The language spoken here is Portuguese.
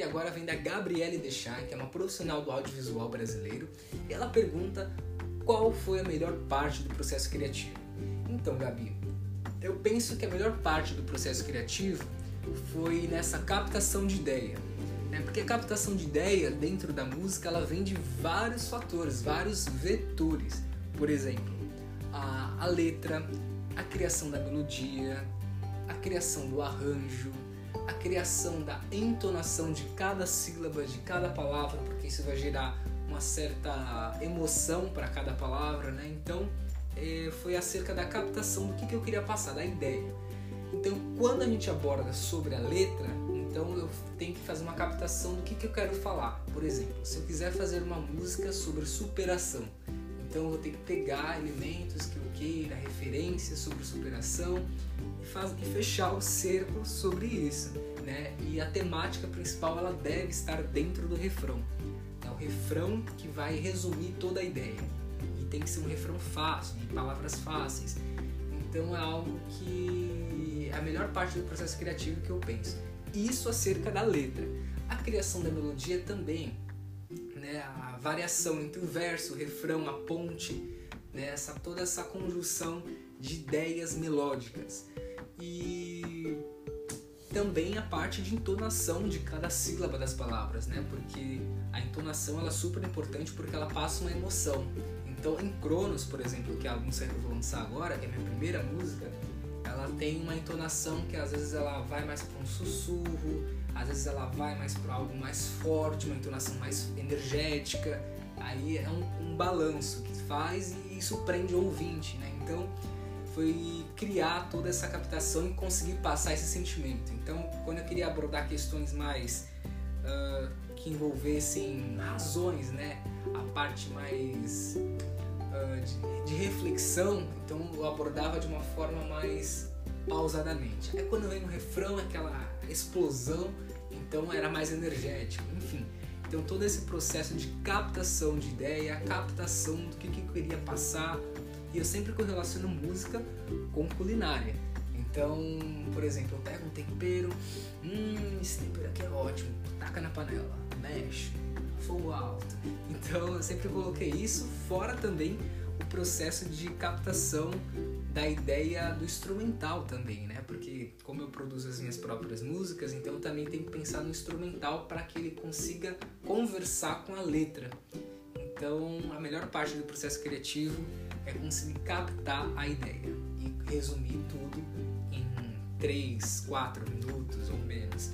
agora vem da Gabriele Deschamps, que é uma profissional do audiovisual brasileiro, e ela pergunta qual foi a melhor parte do processo criativo. Então, Gabi, eu penso que a melhor parte do processo criativo foi nessa captação de ideia. Né? Porque a captação de ideia dentro da música ela vem de vários fatores, vários vetores. Por exemplo, a, a letra, a criação da melodia, a criação do arranjo, a criação da entonação de cada sílaba, de cada palavra, porque isso vai gerar uma certa emoção para cada palavra, né? Então, é, foi acerca da captação do que, que eu queria passar, da ideia. Então, quando a gente aborda sobre a letra, então eu tenho que fazer uma captação do que, que eu quero falar. Por exemplo, se eu quiser fazer uma música sobre superação, então eu vou ter que pegar elementos que eu queira, referências sobre superação e, faz, e fechar o cerco sobre isso. Né? E a temática principal ela deve estar dentro do refrão. É o refrão que vai resumir toda a ideia. E tem que ser um refrão fácil, de palavras fáceis. Então é algo que é a melhor parte do processo criativo que eu penso. Isso acerca da letra. A criação da melodia também, né? a variação entre o verso, o refrão, a ponte, né? essa, toda essa conjunção de ideias melódicas. E também a parte de entonação de cada sílaba das palavras, né? Porque a entonação ela é super importante porque ela passa uma emoção. Então, em Cronos, por exemplo, que é a música que eu vou lançar agora, que é a minha primeira música, ela tem uma entonação que às vezes ela vai mais para um sussurro, às vezes ela vai mais para algo mais forte, uma entonação mais energética. Aí é um, um balanço que faz e isso prende o ouvinte, né? Então, foi criar toda essa captação e conseguir passar esse sentimento. Então, quando eu queria abordar questões mais uh, que envolvessem razões, né, a parte mais de, de, reflexão, então eu abordava de uma forma mais pausadamente. Aí quando vem o refrão, aquela explosão, então era mais energético, enfim. Então todo esse processo de captação de ideia, captação do que, que eu queria passar, e eu sempre correlaciono música com culinária. Então, por exemplo, eu pego um tempero, hum, esse tempero aqui é ótimo, taca na panela, mexe, fogo alto. Então eu sempre coloquei isso, fora também o processo de captação da ideia do instrumental também, né? Porque como eu produzo as minhas próprias músicas, então eu também tenho que pensar no instrumental para que ele consiga conversar com a letra. Então, a melhor parte do processo criativo é conseguir captar a ideia e resumir tudo em 3, 4 minutos ou menos.